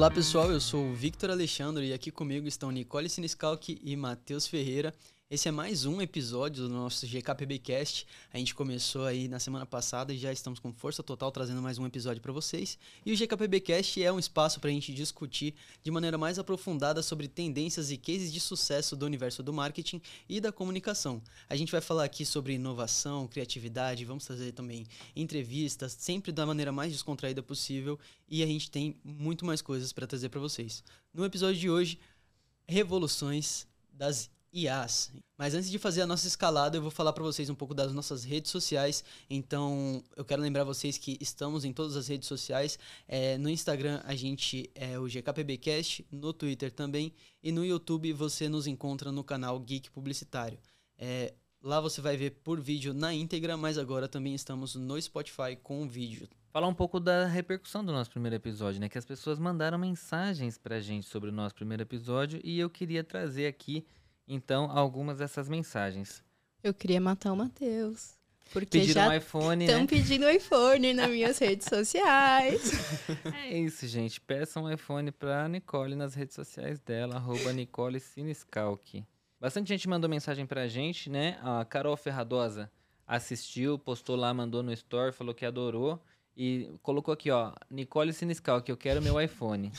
Olá pessoal, eu sou o Victor Alexandre e aqui comigo estão Nicole Siniscalchi e Matheus Ferreira. Esse é mais um episódio do nosso GKPBcast. A gente começou aí na semana passada e já estamos com força total trazendo mais um episódio para vocês. E o GKPBcast é um espaço para a gente discutir de maneira mais aprofundada sobre tendências e cases de sucesso do universo do marketing e da comunicação. A gente vai falar aqui sobre inovação, criatividade, vamos trazer também entrevistas, sempre da maneira mais descontraída possível. E a gente tem muito mais coisas para trazer para vocês. No episódio de hoje, revoluções das IAs. Mas antes de fazer a nossa escalada, eu vou falar para vocês um pouco das nossas redes sociais. Então, eu quero lembrar vocês que estamos em todas as redes sociais. É, no Instagram, a gente é o GKPBcast, no Twitter também. E no YouTube, você nos encontra no canal Geek Publicitário. É, lá você vai ver por vídeo na íntegra, mas agora também estamos no Spotify com vídeo. Falar um pouco da repercussão do nosso primeiro episódio, né? Que as pessoas mandaram mensagens pra gente sobre o nosso primeiro episódio e eu queria trazer aqui então algumas dessas mensagens. Eu queria matar o Matheus. Porque Pediram já um iPhone, estão né? pedindo iPhone nas minhas redes sociais. É isso, gente. Peçam um iPhone pra Nicole nas redes sociais dela, arroba Nicole Siniscalchi. Bastante gente mandou mensagem pra gente, né? A Carol Ferradosa assistiu, postou lá, mandou no store, falou que adorou. E colocou aqui, ó, Nicole Siniscalchi, eu quero meu iPhone.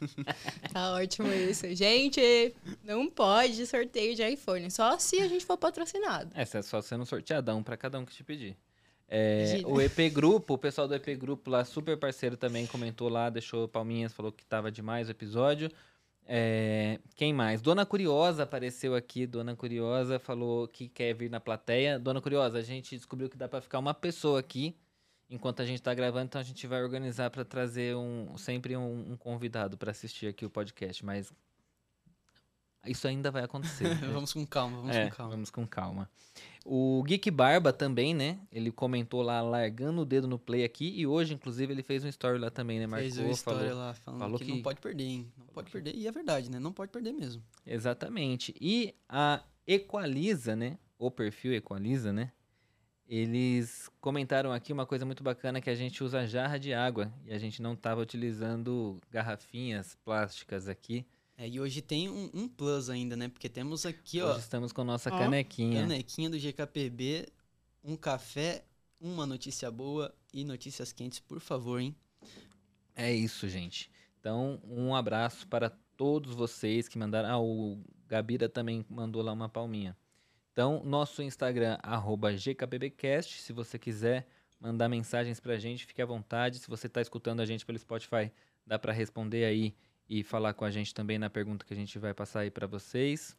tá ótimo isso. Gente, não pode sorteio de iPhone. Só se a gente for patrocinado. Essa é só sendo sorteadão pra cada um que te pedir. É, o EP Grupo, o pessoal do EP Grupo lá, super parceiro também, comentou lá, deixou palminhas, falou que tava demais o episódio. É, quem mais? Dona Curiosa apareceu aqui. Dona Curiosa falou que quer vir na plateia. Dona Curiosa, a gente descobriu que dá pra ficar uma pessoa aqui enquanto a gente tá gravando, então a gente vai organizar pra trazer um, sempre um, um convidado pra assistir aqui o podcast, mas isso ainda vai acontecer. vamos com calma, vamos É, com calma. Vamos com calma. O Geek Barba também, né? Ele comentou lá, largando o dedo no play aqui. E hoje, inclusive, ele fez um story lá também, né? Marcou, Fez uma história falou. lá falando falou que, que- não pode perder, hein? Não pode perder. E é verdade, né? Não pode perder mesmo. Exatamente. E a Equaliza, né? O perfil Equaliza, né? Eles comentaram aqui uma coisa muito bacana que a gente usa jarra de água e a gente não estava utilizando garrafinhas plásticas aqui. É, e hoje tem um, um plus ainda, né? Porque temos aqui, ó, Hoje estamos com nossa Ó, canequinha. canequinha do GKPB, um café, uma notícia boa e notícias quentes, por favor, hein? É isso, gente. Então, um abraço para todos vocês que mandaram. Ah, o Gabira também mandou lá uma palminha. Então, nosso Instagram, arroba GKBBcast. Se você quiser mandar mensagens pra gente, fique à vontade. Se você está escutando a gente pelo Spotify, dá para responder aí e falar com a gente também na pergunta que a gente vai passar aí para vocês.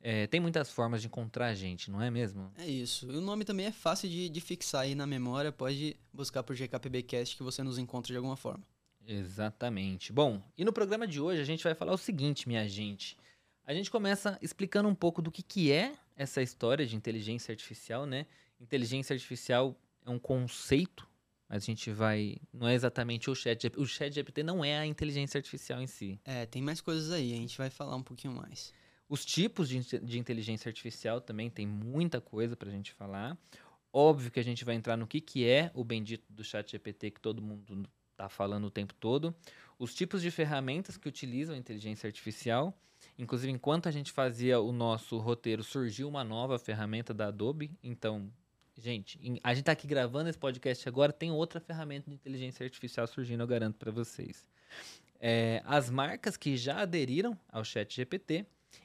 É, tem muitas formas de encontrar a gente, não é mesmo? É isso. E o nome também é fácil de, de fixar aí na memória. Pode buscar por GKPBcast que você nos encontra de alguma forma. Exatamente. Bom, e no programa de hoje a gente vai falar o seguinte, minha gente. A gente começa explicando um pouco do que, que é essa história de inteligência artificial, né? Inteligência artificial é um conceito, mas a gente vai. Não é exatamente o chat GPT. O chat GPT não é a inteligência artificial em si. É, tem mais coisas aí. A gente vai falar um pouquinho mais. Os tipos de, de inteligência artificial também tem muita coisa pra gente falar. Óbvio que a gente vai entrar no que, que é o bendito do chat GPT que todo mundo tá falando o tempo todo. Os tipos de ferramentas que utilizam a inteligência artificial. Inclusive, enquanto a gente fazia o nosso roteiro, surgiu uma nova ferramenta da Adobe. Então, gente, a gente tá aqui gravando esse podcast agora, tem outra ferramenta de inteligência artificial surgindo, eu garanto para vocês. É, as marcas que já aderiram ao chat GPT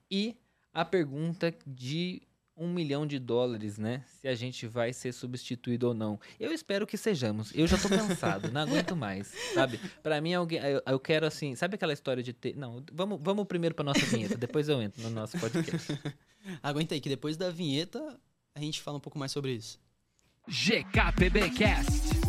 e a pergunta de um milhão de dólares, né? Se a gente vai ser substituído ou não. Eu espero que sejamos. Eu já tô cansado, não aguento mais, sabe? Pra mim, alguém, eu, eu quero assim, sabe aquela história de ter. Não, vamos, vamos primeiro pra nossa vinheta, depois eu entro no nosso podcast. Aguenta aí que depois da vinheta a gente fala um pouco mais sobre isso. GKPBcast.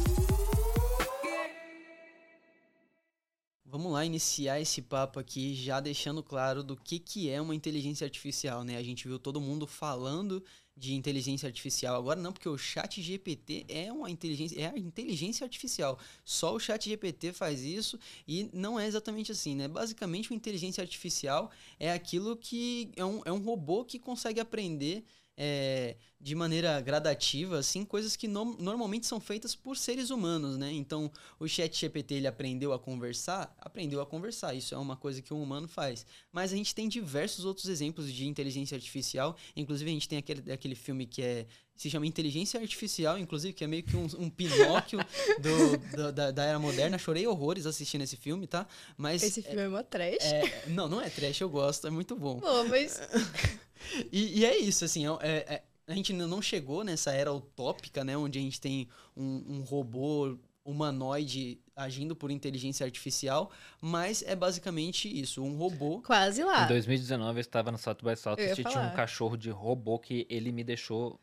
Vamos lá iniciar esse papo aqui já deixando claro do que, que é uma inteligência artificial, né? A gente viu todo mundo falando de inteligência artificial. Agora não, porque o chat GPT é uma inteligência, é a inteligência artificial. Só o chat GPT faz isso e não é exatamente assim, né? Basicamente, uma inteligência artificial é aquilo que é um, é um robô que consegue aprender é, de maneira gradativa, assim, coisas que no, normalmente são feitas por seres humanos, né? Então, o chat GPT, ele aprendeu a conversar? Aprendeu a conversar, isso é uma coisa que um humano faz. Mas a gente tem diversos outros exemplos de inteligência artificial, inclusive a gente tem aquele, aquele filme que é se chama Inteligência Artificial, inclusive, que é meio que um, um Pinóquio do, do, da, da, era moderna. Chorei horrores assistindo esse filme, tá? Mas. Esse filme é, é uma trash? É, não, não é trash, eu gosto, é muito bom. Pô, mas. e, e, é isso, assim, é, é, a gente ainda não chegou nessa era utópica, né? Onde a gente tem um, um robô humanoide agindo por inteligência artificial, mas é basicamente isso, um robô. Quase lá. Em 2019 eu estava no South by South e tinha um cachorro de robô que ele me deixou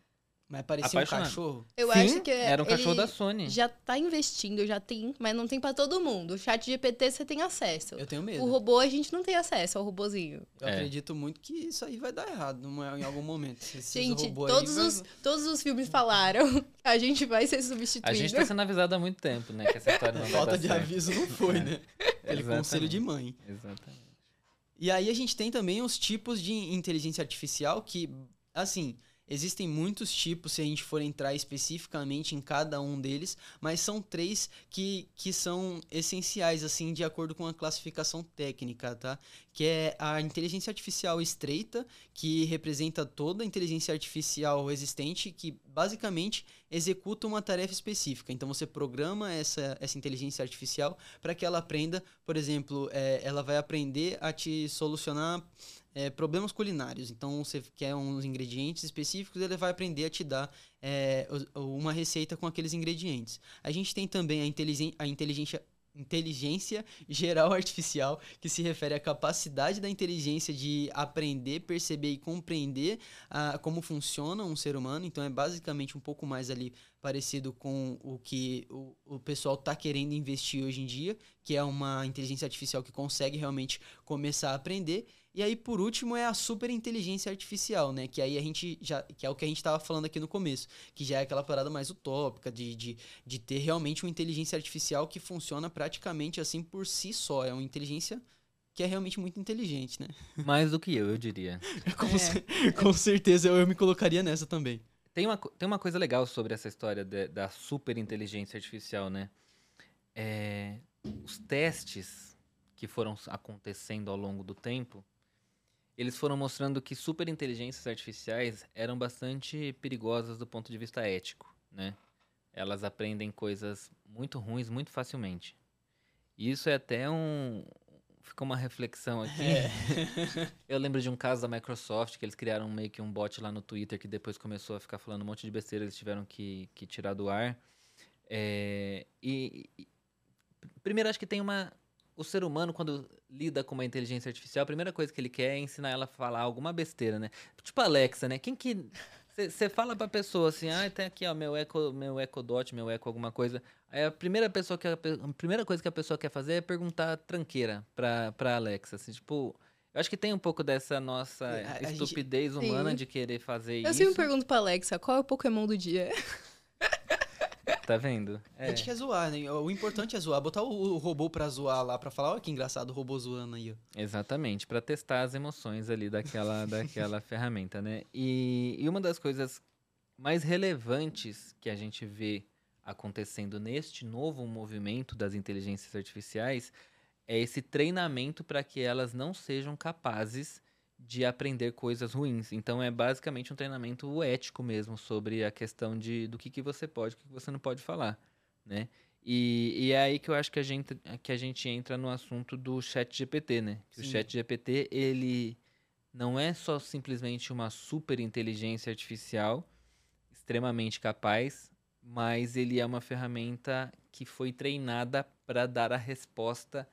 mas parecia um cachorro. Eu Sim, acho que era um cachorro da Sony. Já tá investindo, já tem, mas não tem para todo mundo. O chat GPT você tem acesso. Eu tenho medo. O robô a gente não tem acesso ao robozinho. Eu é. acredito muito que isso aí vai dar errado em algum momento. gente, todos, os, vai... todos os filmes falaram a gente vai ser substituído. A gente tá sendo avisado há muito tempo, né? Que essa história não Falta de certo. aviso não foi, é. né? Aquele conselho de mãe. Exatamente. E aí a gente tem também os tipos de inteligência artificial que, assim, Existem muitos tipos, se a gente for entrar especificamente em cada um deles, mas são três que, que são essenciais, assim, de acordo com a classificação técnica, tá? Que é a inteligência artificial estreita, que representa toda a inteligência artificial existente, que basicamente executa uma tarefa específica. Então você programa essa, essa inteligência artificial para que ela aprenda, por exemplo, é, ela vai aprender a te solucionar é, problemas culinários. Então, você quer uns ingredientes específicos, ele vai aprender a te dar é, uma receita com aqueles ingredientes. A gente tem também a, a inteligência inteligência geral artificial, que se refere à capacidade da inteligência de aprender, perceber e compreender como funciona um ser humano. Então é basicamente um pouco mais ali parecido com o que o, o pessoal está querendo investir hoje em dia, que é uma inteligência artificial que consegue realmente começar a aprender. E aí, por último, é a super inteligência artificial, né? Que aí a gente já. Que é o que a gente estava falando aqui no começo. Que já é aquela parada mais utópica de, de, de ter realmente uma inteligência artificial que funciona praticamente assim por si só. É uma inteligência que é realmente muito inteligente, né? Mais do que eu, eu diria. com, é. com certeza eu, eu me colocaria nessa também. Tem uma, tem uma coisa legal sobre essa história de, da super inteligência artificial, né? É, os testes que foram acontecendo ao longo do tempo eles foram mostrando que superinteligências artificiais eram bastante perigosas do ponto de vista ético, né? Elas aprendem coisas muito ruins muito facilmente. E isso é até um ficou uma reflexão aqui. É. Eu lembro de um caso da Microsoft que eles criaram meio que um bot lá no Twitter que depois começou a ficar falando um monte de besteira, eles tiveram que, que tirar do ar. É, e, e primeiro acho que tem uma o ser humano, quando lida com uma inteligência artificial, a primeira coisa que ele quer é ensinar ela a falar alguma besteira, né? Tipo a Alexa, né? Quem que. Você fala pra pessoa assim, ah, tem aqui, ó, meu eco, meu eco dot, meu eco alguma coisa. Aí a primeira pessoa que a, a primeira coisa que a pessoa quer fazer é perguntar tranqueira pra, pra Alexa. Assim, tipo, eu acho que tem um pouco dessa nossa a, a estupidez gente... humana Sim. de querer fazer eu isso. Eu sempre pergunto pra Alexa, qual é o Pokémon do dia? Tá vendo? É. A gente quer zoar, né? O importante é zoar. Botar o, o robô pra zoar lá, pra falar, olha que engraçado o robô zoando aí, ó. Exatamente, pra testar as emoções ali daquela, daquela ferramenta, né? E, e uma das coisas mais relevantes que a gente vê acontecendo neste novo movimento das inteligências artificiais é esse treinamento para que elas não sejam capazes de aprender coisas ruins. Então é basicamente um treinamento ético mesmo sobre a questão de do que, que você pode, o que, que você não pode falar, né? E, e, é aí que eu acho que a gente que a gente entra no assunto do Chat GPT, né? Que o Chat GPT ele não é só simplesmente uma super inteligência artificial extremamente capaz, mas ele é uma ferramenta que foi treinada para dar a resposta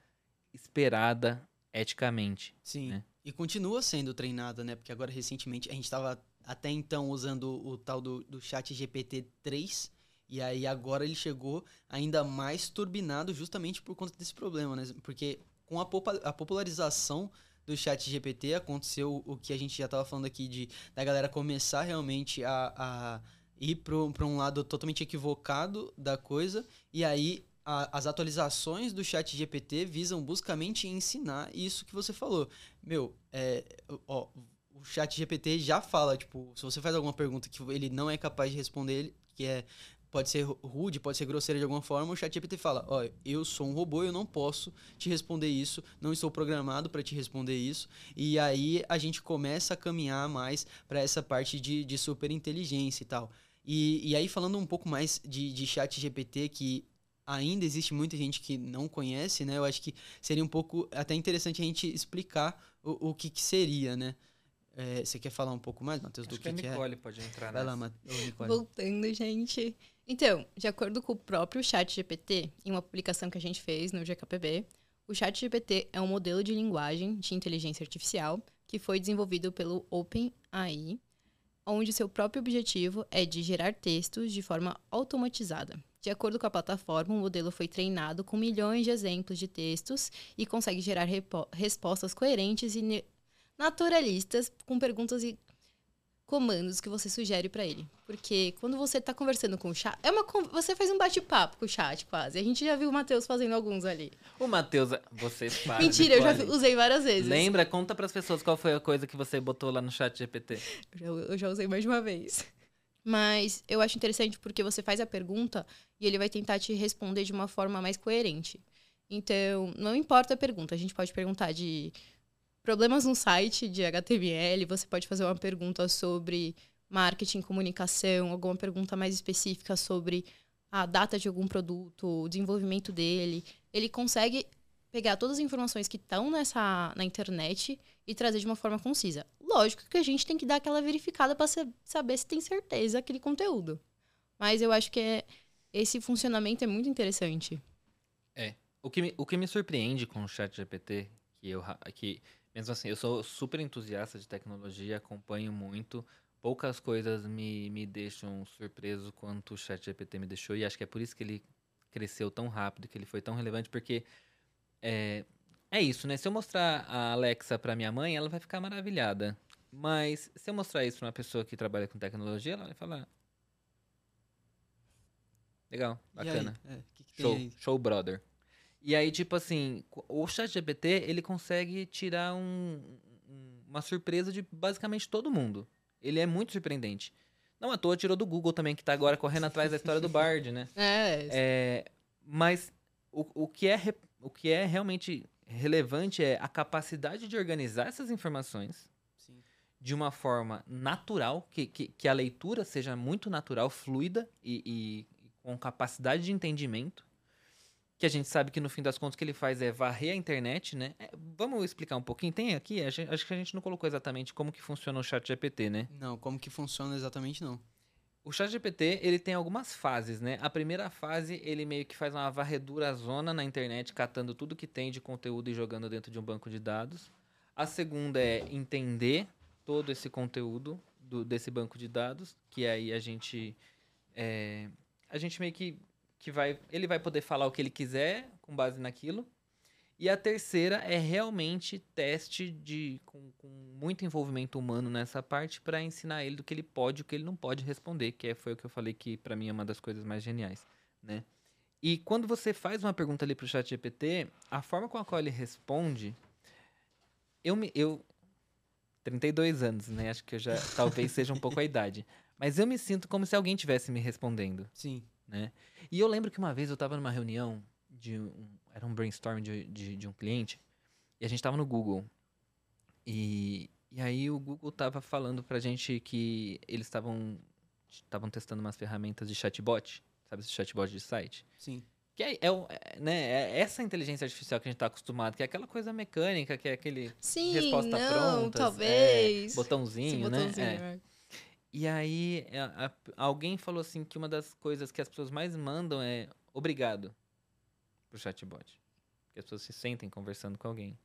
esperada eticamente. Sim. Né? E continua sendo treinada, né? Porque agora, recentemente, a gente estava até então usando o tal do, do chat GPT-3, e aí agora ele chegou ainda mais turbinado justamente por conta desse problema, né? Porque com a, a popularização do chat GPT aconteceu o que a gente já estava falando aqui de da galera começar realmente a, a ir para um lado totalmente equivocado da coisa e aí a, as atualizações do chat GPT visam buscamente ensinar isso que você falou. Meu, é, ó, o chat GPT já fala, tipo, se você faz alguma pergunta que ele não é capaz de responder, que é pode ser rude, pode ser grosseira de alguma forma, o chat GPT fala, ó, eu sou um robô, eu não posso te responder isso, não estou programado para te responder isso. E aí a gente começa a caminhar mais para essa parte de, de super inteligência e tal. E, e aí falando um pouco mais de, de chat GPT, que ainda existe muita gente que não conhece, né? Eu acho que seria um pouco até interessante a gente explicar o, o que, que seria, né? É, você quer falar um pouco mais, Matheus, do que, que, que a Nicole é? pode entrar Vai nessa. lá, Nicole. Voltando, gente. Então, de acordo com o próprio Chat GPT, em uma publicação que a gente fez no GKPB, o Chat GPT é um modelo de linguagem de inteligência artificial que foi desenvolvido pelo OpenAI, onde seu próprio objetivo é de gerar textos de forma automatizada. De acordo com a plataforma, o modelo foi treinado com milhões de exemplos de textos e consegue gerar respostas coerentes e naturalistas com perguntas e comandos que você sugere para ele. Porque quando você tá conversando com o chat, é uma você faz um bate-papo com o chat quase. A gente já viu o Matheus fazendo alguns ali. O Matheus, você faz. Mentira, eu já usei várias vezes. Lembra? Conta para as pessoas qual foi a coisa que você botou lá no chat GPT. Eu já, eu já usei mais de uma vez. Mas eu acho interessante porque você faz a pergunta e ele vai tentar te responder de uma forma mais coerente. Então, não importa a pergunta, a gente pode perguntar de problemas no site de HTML, você pode fazer uma pergunta sobre marketing, comunicação, alguma pergunta mais específica sobre a data de algum produto, o desenvolvimento dele. Ele consegue pegar todas as informações que estão nessa na internet e trazer de uma forma concisa. Lógico que a gente tem que dar aquela verificada para saber se tem certeza aquele conteúdo. Mas eu acho que é, esse funcionamento é muito interessante. É. O que me, o que me surpreende com o chat GPT, que eu que mesmo assim, eu sou super entusiasta de tecnologia, acompanho muito. Poucas coisas me, me deixam surpreso quanto o chat GPT me deixou. E acho que é por isso que ele cresceu tão rápido, que ele foi tão relevante, porque é, é isso, né? Se eu mostrar a Alexa para minha mãe, ela vai ficar maravilhada. Mas se eu mostrar isso para uma pessoa que trabalha com tecnologia, ela vai falar. Legal, bacana. É, que que show, show, brother. E aí, tipo assim, o chat GPT, ele consegue tirar um, uma surpresa de basicamente todo mundo. Ele é muito surpreendente. Não à toa tirou do Google também, que tá agora correndo atrás da história do Bard, né? É. é mas o, o, que é, o que é realmente relevante é a capacidade de organizar essas informações Sim. de uma forma natural, que, que, que, a leitura seja muito natural, fluida e, e com capacidade de entendimento que a gente sabe que no fim das contas o que ele faz é varrer a internet, né? É, vamos explicar um pouquinho? Tem aqui, gente, acho que a gente não colocou exatamente como que funciona o chat GPT, né? Não, como que funciona exatamente não. O chat GPT, ele tem algumas fases, né? A primeira fase, ele meio que faz uma varredura zona na internet, catando tudo que tem de conteúdo e jogando dentro de um banco de dados. A segunda é entender todo esse conteúdo do, desse banco de dados, que aí a gente... É, a gente meio que que vai, ele vai poder falar o que ele quiser com base naquilo. E a terceira é realmente teste de com, com muito envolvimento humano nessa parte para ensinar ele do que ele pode e o que ele não pode responder, que é, foi o que eu falei que para mim é uma das coisas mais geniais, né? E quando você faz uma pergunta ali pro chat GPT, a forma com a qual ele responde, eu me eu 32 anos, né? Acho que eu já talvez seja um pouco a idade, mas eu me sinto como se alguém tivesse me respondendo. Sim né? E eu lembro que uma vez eu estava numa reunião de um, era um brainstorm de, de, de, um cliente e a gente estava no Google e, e aí o Google estava falando pra gente que eles estavam estavam testando umas ferramentas de chatbot, sabe esse chatbot de site? Sim. Que é, é, é, né, é essa inteligência artificial que a gente está acostumado, que é aquela coisa mecânica, que é aquele Sim, resposta não, pronta, talvez. É, botãozinho, Sim, né? botãozinho, É. é. E aí, a, a, alguém falou assim que uma das coisas que as pessoas mais mandam é obrigado pro chatbot. Que as pessoas se sentem conversando com alguém.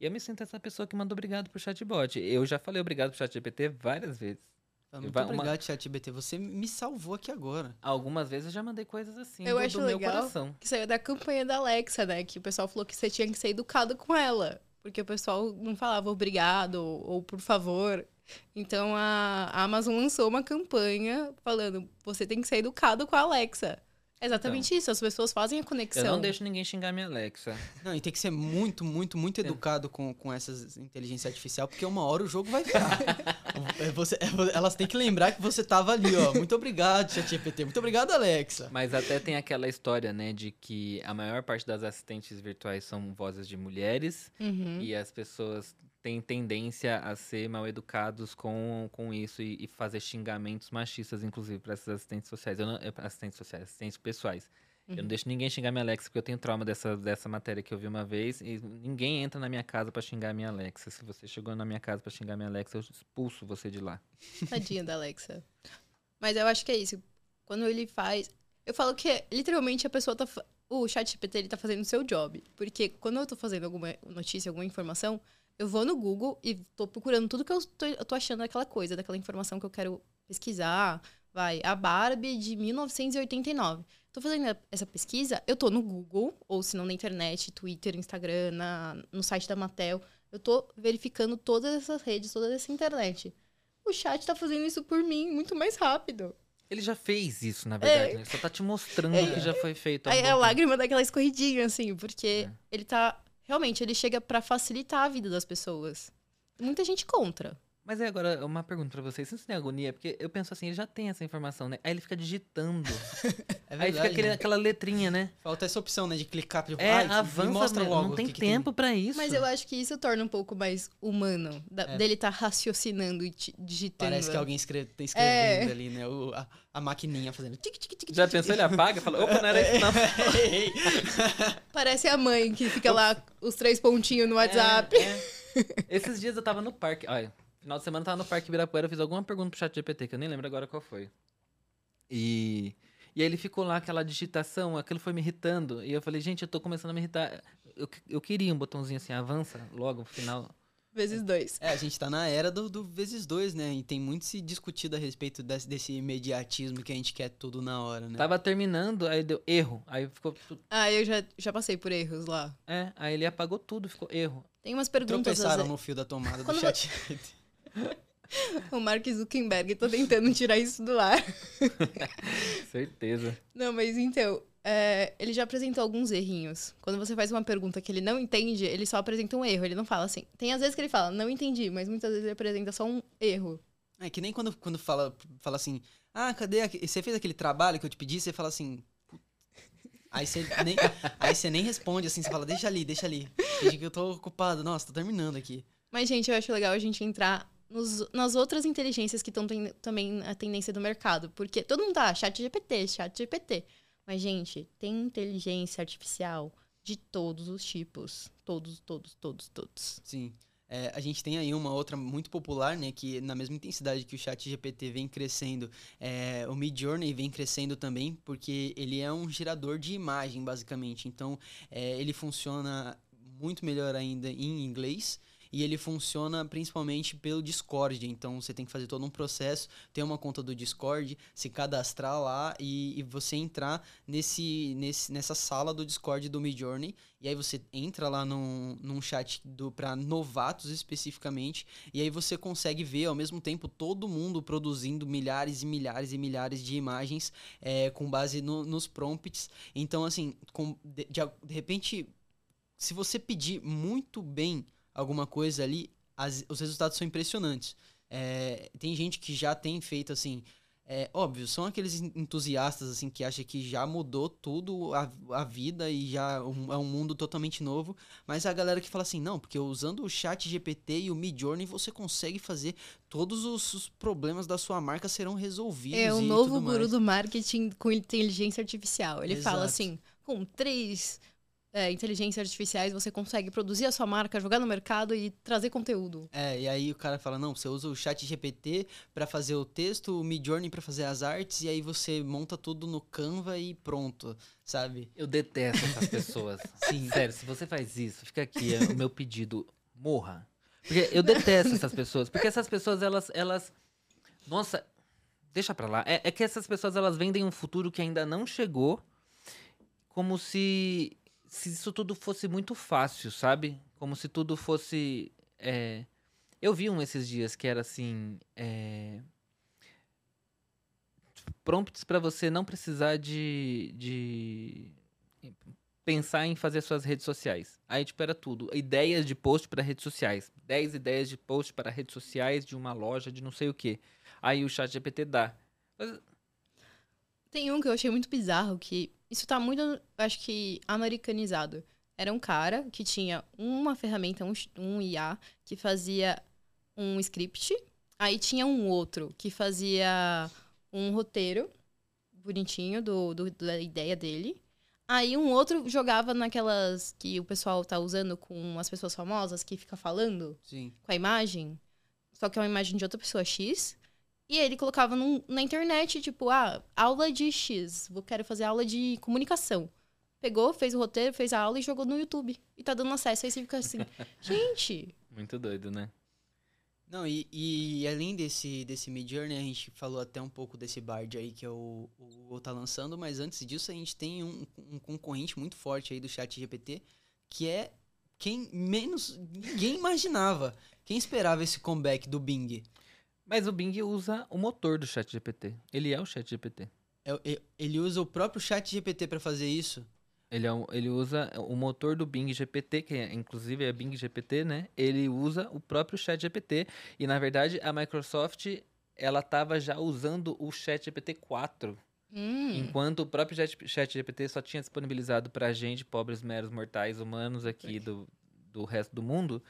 E eu me sinto essa pessoa que manda obrigado pro chatbot. Eu já falei obrigado pro chatGPT várias vezes. Muito Vai uma- obrigado, ChatGPT. Você me salvou aqui agora. Algumas vezes eu já mandei coisas assim Eu do, acho do meu legal. coração. Que saiu da campanha da Alexa, né? Que o pessoal falou que você tinha que ser educado com ela. Porque o pessoal não falava obrigado ou, ou por favor. Então a, a Amazon lançou uma campanha falando: você tem que ser educado com a Alexa. É exatamente isso, as pessoas fazem a Eu conexão. não deixo ninguém xingar minha Alexa. Não, e tem que ser muito, muito, muito educado com, com essas inteligência artificial, porque uma hora o jogo vai virar. É você, é elas têm que lembrar que você tava ali, ó. Muito obrigado, ChatGPT. Muito obrigado, Alexa. Mas até tem aquela história, né, de que a maior parte das assistentes virtuais são vozes de mulheres Uhum. e as pessoas têm tendência a ser mal educados com, com isso e, e fazer xingamentos machistas, inclusive, para essas assistentes sociais. Eu não, assistentes sociais, assistentes pessoais. Eu não deixo ninguém xingar minha Alexa, porque eu tenho trauma dessa, dessa matéria que eu vi uma vez. E ninguém entra na minha casa pra xingar minha Alexa. Se você chegou na minha casa pra xingar minha Alexa, eu expulso você de lá. Tadinha da Alexa. Mas eu acho que é isso. Quando ele faz. Eu falo que literalmente a pessoa tá. O chat GPT ele tá fazendo o seu job. Porque quando eu tô fazendo alguma notícia, alguma informação, eu vou no Google e tô procurando tudo que eu tô, eu tô achando daquela coisa, daquela informação que eu quero pesquisar. Vai, a Barbie de 1989. Tô fazendo essa pesquisa, eu tô no Google, ou se não na internet, Twitter, Instagram, na, no site da Mattel. Eu tô verificando todas essas redes, toda essa internet. O chat tá fazendo isso por mim muito mais rápido. Ele já fez isso, na verdade. né? Ele só tá te mostrando que já foi feito. bom a lágrima daquela escorridinha, assim, porque É. ele tá. Realmente, ele chega pra facilitar a vida das pessoas. Muita gente contra. Mas é agora uma pergunta pra vocês. Vocês não têm agonia? Porque eu penso assim, ele já tem essa informação, né? Aí ele fica digitando. É Aí fica aquele- né? aquela letrinha, né? Falta essa opção, né? De clicar. Tipo, É, me avança, mostra logo. não tem que que tempo pra isso. Mas eu acho que isso torna um pouco mais humano. da- É. Dele tá raciocinando e digitando. Parece que alguém escreve, tá escrevendo É. ali, né? O, a, a maquininha fazendo. Tic, tic, tic, Já tic, pensou, ele apaga e fala, opa, não era isso não. Parece a mãe que fica lá os três pontinhos no WhatsApp. É, é. Esses dias eu tava no parque. Olha, final de semana eu tava no Parque Ibirapuera, eu fiz alguma pergunta pro chat GPT, que eu nem lembro agora qual foi. E, e aí ele ficou lá, aquela digitação, aquilo foi me irritando. E eu falei, gente, eu tô começando a me irritar. Eu, eu queria um botãozinho assim, avança logo no final. Vezes dois. É, a gente tá na era do, do vezes dois, né? E tem muito se discutido a respeito desse, desse imediatismo que a gente quer tudo na hora, né? Tava terminando, aí deu erro. Aí ficou. tu- Ah, eu já, já passei por erros lá. É, aí ele apagou tudo, ficou erro. Tem umas perguntas. às Tropeçaram vezes- no fio da tomada do chat. O Mark Zuckerberg tá tentando tirar isso do ar. Certeza. Não, mas então, é, ele já apresentou alguns errinhos. Quando você faz uma pergunta que ele não entende, ele só apresenta um erro. Ele não fala assim. Tem às vezes que ele fala, não entendi, mas muitas vezes ele apresenta só um erro. É que nem quando, quando fala, fala assim, ah, cadê? aque- Você fez aquele trabalho que eu te pedi? Você fala assim. Aí você nem, aí você nem responde assim, você fala, deixa ali, deixa ali. Finge que eu tô ocupado. Nossa, tô terminando aqui. Mas, gente, eu acho legal a gente entrar nos- nas outras inteligências que estão também na tendência do mercado. Porque todo mundo tá, chat GPT, chat GPT. Mas, gente, tem inteligência artificial de todos os tipos. Todos, todos, todos, todos. Sim. É, a gente tem aí uma outra muito popular, né? Que na mesma intensidade que o chat GPT vem crescendo, é, o Midjourney vem crescendo também, porque ele é um gerador de imagem, basicamente. Então, é, ele funciona muito melhor ainda em inglês. E ele funciona principalmente pelo Discord. Então você tem que fazer todo um processo, ter uma conta do Discord, se cadastrar lá e, e você entrar nesse, nesse, nessa sala do Discord do Midjourney. E aí você entra lá num, num chat para novatos especificamente. E aí você consegue ver ao mesmo tempo todo mundo produzindo milhares e milhares e milhares de imagens é, com base no- nos prompts. Então, assim, com, de, de, de repente, se você pedir muito bem alguma coisa ali, as- os resultados são impressionantes. É, tem gente que já tem feito assim. É óbvio, são aqueles en- entusiastas assim que acham que já mudou tudo a, a vida e já um- é um mundo totalmente novo. Mas a galera que fala assim, não, porque usando o chat GPT e o Midjourney você consegue fazer todos os, os problemas da sua marca serão resolvidos. É o novo guru mais. do marketing com inteligência artificial. Ele fala Exato. assim: com três é, inteligências artificiais você consegue produzir a sua marca, jogar no mercado e trazer conteúdo. É, e aí o cara fala, não, você usa o chat GPT pra fazer o texto, o Midjourney pra fazer as artes, e aí você monta tudo no Canva e pronto, sabe? Eu detesto essas pessoas. Sim. Sério, se você faz isso, fica aqui é o meu pedido, morra. Porque eu detesto essas pessoas. Porque essas pessoas, elas. elas nossa, deixa pra lá. É, é que essas pessoas, elas vendem um futuro que ainda não chegou, como se, se isso tudo fosse muito fácil, sabe? Como se tudo fosse. é, Eu vi um esses dias que era assim. é, prompts para você não precisar de, de pensar em fazer suas redes sociais. Aí, tipo, era tudo. Ideias de post para redes sociais. 10 ideias de post para redes sociais de uma loja de não sei o que. Aí o chat GPT dá. Mas... Tem um que eu achei muito bizarro, que isso tá muito, acho que, americanizado. Era um cara que tinha uma ferramenta, um, um IA, que fazia um script. Aí tinha um outro que fazia um roteiro bonitinho do, do da ideia dele. Aí um outro jogava naquelas que o pessoal tá usando com as pessoas famosas que fica falando Sim. com a imagem. Só que é uma imagem de outra pessoa X. E ele colocava num, na internet, tipo, ah, aula de X. Vou quero fazer aula de comunicação. Pegou, fez o roteiro, fez a aula e jogou no YouTube. E tá dando acesso. Aí você fica assim, gente. Muito doido, né? Não, e, e além desse, desse Midjourney, a gente falou até um pouco desse Bard aí que é o, o Google tá lançando, mas antes disso a gente tem um, um concorrente muito forte aí do chat GPT, que é quem menos ninguém imaginava. Quem esperava esse comeback do Bing? Mas o Bing usa o motor do chat GPT. Ele é o chat GPT. É, ele usa o próprio chat GPT para fazer isso? Ele, é um, ele usa o motor do Bing GPT, que é, inclusive é Bing GPT, né? Ele usa o próprio Chat GPT. E, na verdade, a Microsoft, ela estava já usando o Chat GPT 4. Hum. Enquanto o próprio Chat, GPT só tinha disponibilizado para a gente, pobres meros mortais humanos aqui do, do resto do mundo,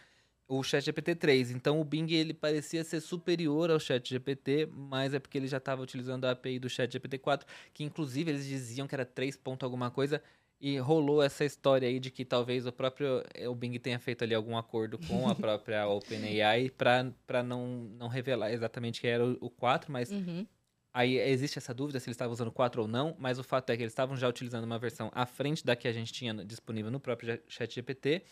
o Chat GPT 3. Então o Bing ele parecia ser superior ao Chat GPT, mas é porque ele já estava utilizando a API do Chat GPT 4, que inclusive eles diziam que era 3 ponto alguma coisa. E rolou essa história aí de que talvez o próprio o Bing tenha feito ali algum acordo com a própria OpenAI para não, não revelar exatamente que era o, o 4, mas Uhum. Aí existe essa dúvida se eles estavam usando o 4 ou não, mas o fato é que eles estavam já utilizando uma versão à frente da que a gente tinha disponível no próprio Chat GPT.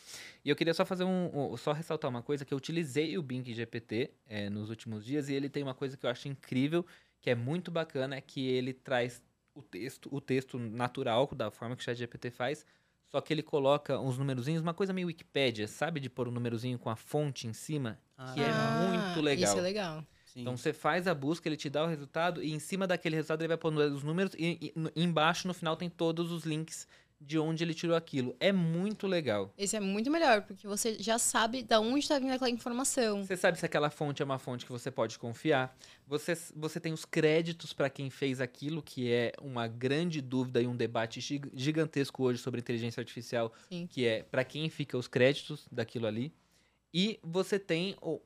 E eu queria só fazer um, um- só ressaltar uma coisa que eu utilizei o Bing GPT eh, nos últimos dias e ele tem uma coisa que eu acho incrível, que é muito bacana, que ele traz o texto, o texto natural, da forma que o ChatGPT faz, só que ele coloca uns numerozinhos, uma coisa meio Wikipédia, sabe? De pôr um numerozinho com a fonte em cima, que é Ah, muito legal. Isso é legal. Sim. Então você faz a busca, ele te dá o resultado, e em cima daquele resultado ele vai pondo os números, e, e no- embaixo, no final, tem todos os links de onde ele tirou aquilo. É muito legal. Esse é muito melhor, porque você já sabe da onde tá vindo aquela informação. Você sabe se aquela fonte é uma fonte que você pode confiar. Você, você tem os créditos para quem fez aquilo, que é uma grande dúvida e um debate gig- gigantesco hoje sobre inteligência artificial, Sim. que é para quem fica os créditos daquilo ali. E você tem, o-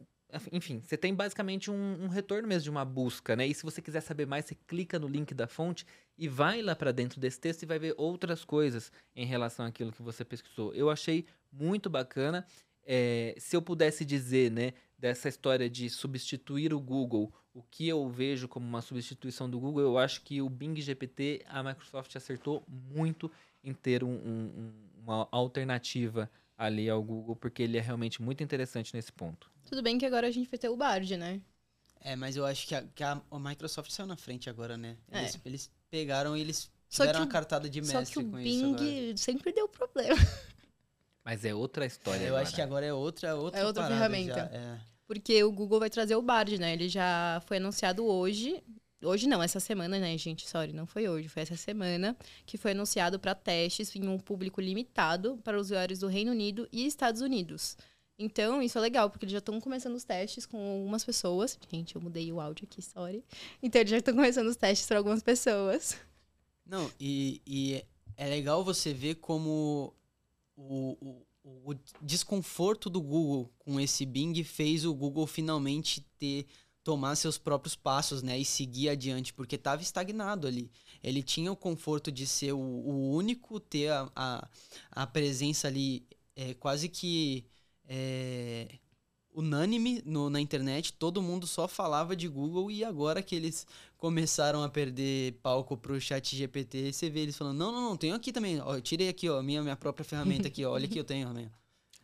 enfim, você tem basicamente um, um retorno mesmo de uma busca, né? E se você quiser saber mais, você clica no link da fonte e vai lá para dentro desse texto e vai ver outras coisas em relação àquilo que você pesquisou. Eu achei muito bacana. É, se eu pudesse dizer, né, dessa história de substituir o Google, o que eu vejo como uma substituição do Google, eu acho que o Bing GPT, a Microsoft acertou muito em ter um- um- um- uma alternativa ali ao Google, porque ele é realmente muito interessante nesse ponto. Tudo bem que agora a gente vai ter o Bard, né? É, mas eu acho que a, que a- a Microsoft saiu na frente agora, né? É. Eles, eles pegaram e eles Só deram que uma cartada de Só mestre que o com isso agora. Bing sempre deu problema. Mas é outra história Eu agora. acho que agora é outra, outra, É outra ferramenta. já, é. Porque o Google vai trazer o Bard, né? Ele já foi anunciado hoje. Hoje não, essa semana, né, gente? Sorry, não foi hoje, foi essa semana que foi anunciado para testes em um público limitado para usuários do Reino Unido e Estados Unidos. Então, isso é legal, porque eles já estão começando os testes com algumas pessoas. Gente, eu mudei o áudio aqui, sorry. Então, eles já estão começando os testes para algumas pessoas. Não, e, e é legal você ver como o, o, o desconforto do Google com esse Bing fez o Google finalmente ter tomar seus próprios passos, né, e seguir adiante, porque estava estagnado ali. Ele tinha o conforto de ser o, o único, ter a, a, a presença ali é, quase que é, unânime no, na internet, todo mundo só falava de Google e agora que eles começaram a perder palco pro chat GPT, você vê eles falando, não, não, não, tenho aqui também, ó, eu tirei aqui, ó, minha, minha própria ferramenta aqui, ó, olha aqui, eu tenho.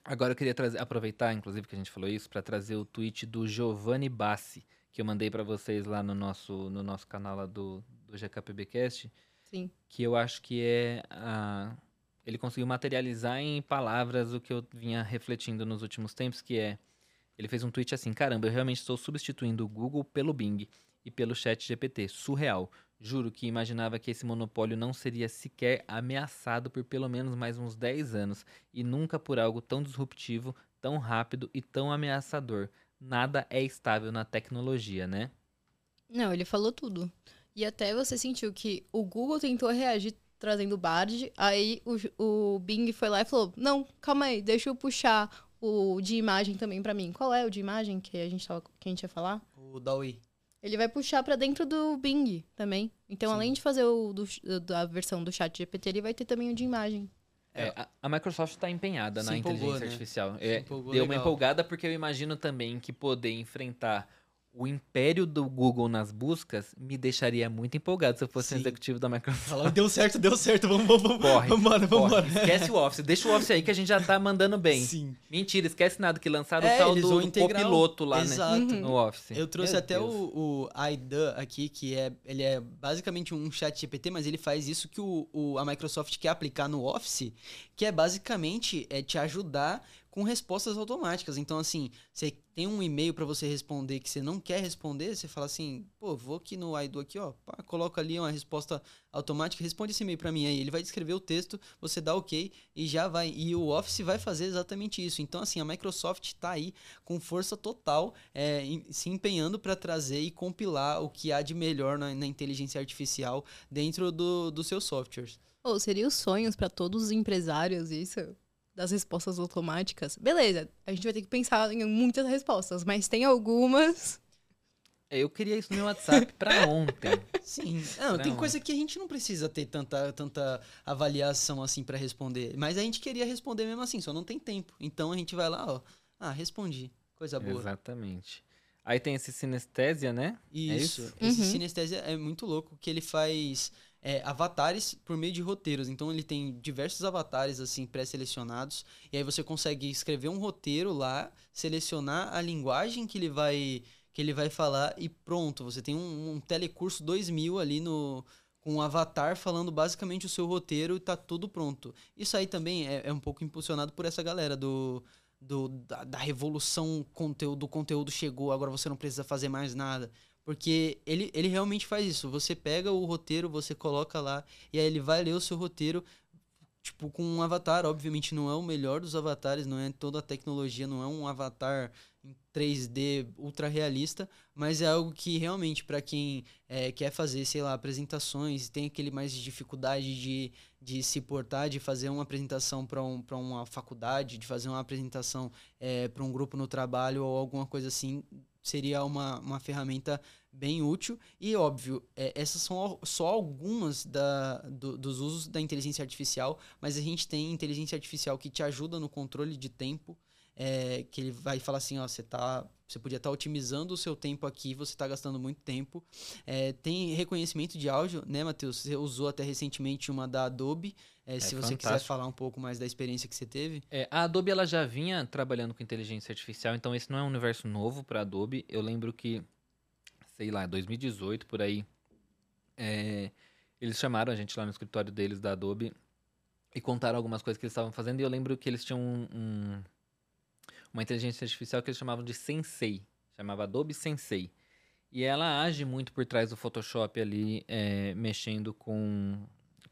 Agora eu queria trazer, aproveitar, inclusive, que a gente falou isso, para trazer o tweet do Giovanni Bassi, que eu mandei para vocês lá no nosso, no nosso canal lá do, do GKPBcast, Sim. que eu acho que é a... Ele conseguiu materializar em palavras o que eu vinha refletindo nos últimos tempos, que é... Ele fez um tweet assim, caramba, eu realmente estou substituindo o Google pelo Bing e pelo chat GPT. Surreal. Juro que imaginava que esse monopólio não seria sequer ameaçado por pelo menos mais uns 10 anos e nunca por algo tão disruptivo, tão rápido e tão ameaçador. Nada é estável na tecnologia, né? Não, ele falou tudo. E até você sentiu que o Google tentou reagir trazendo o Bard, aí o, o Bing foi lá e falou: Não, calma aí, deixa eu puxar o de imagem também para mim. Qual é o de imagem que a gente, tava, que a gente ia falar? O DAWI. Ele vai puxar para dentro do Bing também. Então, Sim. além de fazer o do, da versão do chat GPT, ele vai ter também o de imagem. É, a, a, Microsoft está empenhada Se na inteligência né? artificial. É, deu legal. uma empolgada porque eu imagino também que poder enfrentar o império do Google nas buscas me deixaria muito empolgado se eu fosse Sim. executivo da Microsoft. Fala, deu certo, deu certo, vamos, vamos, vamos. Corre, vamos embora, vamos embora. Esquece o Office, deixa o Office aí que a gente já tá mandando bem. Sim. Mentira, esquece nada, que lançaram é, o tal do, copiloto lá, Exato. né? No Office. Eu trouxe Meu até Deus. o, o AIDA aqui, que é, ele é basicamente um chat GPT, mas ele faz isso que o, o, a Microsoft quer aplicar no Office, que é basicamente é te ajudar com respostas automáticas. Então, assim, você tem um e-mail para você responder que você não quer responder, você fala assim, pô, vou aqui no Aido aqui, ó, pá, coloca ali uma resposta automática, responde esse e-mail para mim aí. Ele vai descrever o texto, você dá OK e já vai. E o Office vai fazer exatamente isso. Então, assim, a Microsoft está aí com força total, é, se empenhando para trazer e compilar o que há de melhor na, na inteligência artificial dentro do, dos seus softwares. Ou oh, seria os sonhos para todos os empresários isso? Das respostas automáticas. Beleza, a gente vai ter que pensar em muitas respostas, mas tem algumas. É, eu queria isso no meu WhatsApp para ontem. Sim. Não, tem ontem. coisa que a gente não precisa ter tanta, tanta avaliação assim para responder. Mas a gente queria responder mesmo assim, só não tem tempo. Então a gente vai lá, ó. Ah, respondi. Coisa boa. Exatamente. Aí tem esse sinestésia, né? Isso. É isso? Esse uhum. sinestésia é muito louco, que ele faz é, avatares por meio de roteiros. Então ele tem diversos avatares assim pré-selecionados e aí você consegue escrever um roteiro lá, selecionar a linguagem que ele vai que ele vai falar e pronto, você tem um, um telecurso 2000 ali no com um avatar falando basicamente o seu roteiro e tá tudo pronto. Isso aí também é, é um pouco impulsionado por essa galera do do, da, da revolução conteúdo, do conteúdo chegou, agora você não precisa fazer mais nada. Porque ele, ele realmente faz isso. Você pega o roteiro, você coloca lá, e aí ele vai ler o seu roteiro, tipo, com um avatar. Obviamente não é o melhor dos avatares, não é toda a tecnologia, não é um avatar em 3D ultra realista, mas é algo que realmente, para quem é, quer fazer, sei lá, apresentações, tem aquele mais de dificuldade de, de se portar, de fazer uma apresentação para um, uma faculdade, de fazer uma apresentação é, para um grupo no trabalho ou alguma coisa assim, seria uma, uma ferramenta bem útil. E, óbvio, é, essas são só algumas da, do, dos usos da inteligência artificial, mas a gente tem inteligência artificial que te ajuda no controle de tempo, é, que ele vai falar assim, ó, você tá, você podia estar tá otimizando o seu tempo aqui, você está gastando muito tempo. É, tem reconhecimento de áudio, né, Matheus? Você usou até recentemente uma da Adobe. É, é se você quiser falar um pouco mais da experiência que você teve. É, a Adobe ela já vinha trabalhando com inteligência artificial, então esse não é um universo novo para a Adobe. Eu lembro que, sei lá, 2018 por aí, é, eles chamaram a gente lá no escritório deles da Adobe e contaram algumas coisas que eles estavam fazendo. E eu lembro que eles tinham um, um uma inteligência artificial que eles chamavam de Sensei, chamava Adobe Sensei. E ela age muito por trás do Photoshop ali, é, mexendo com,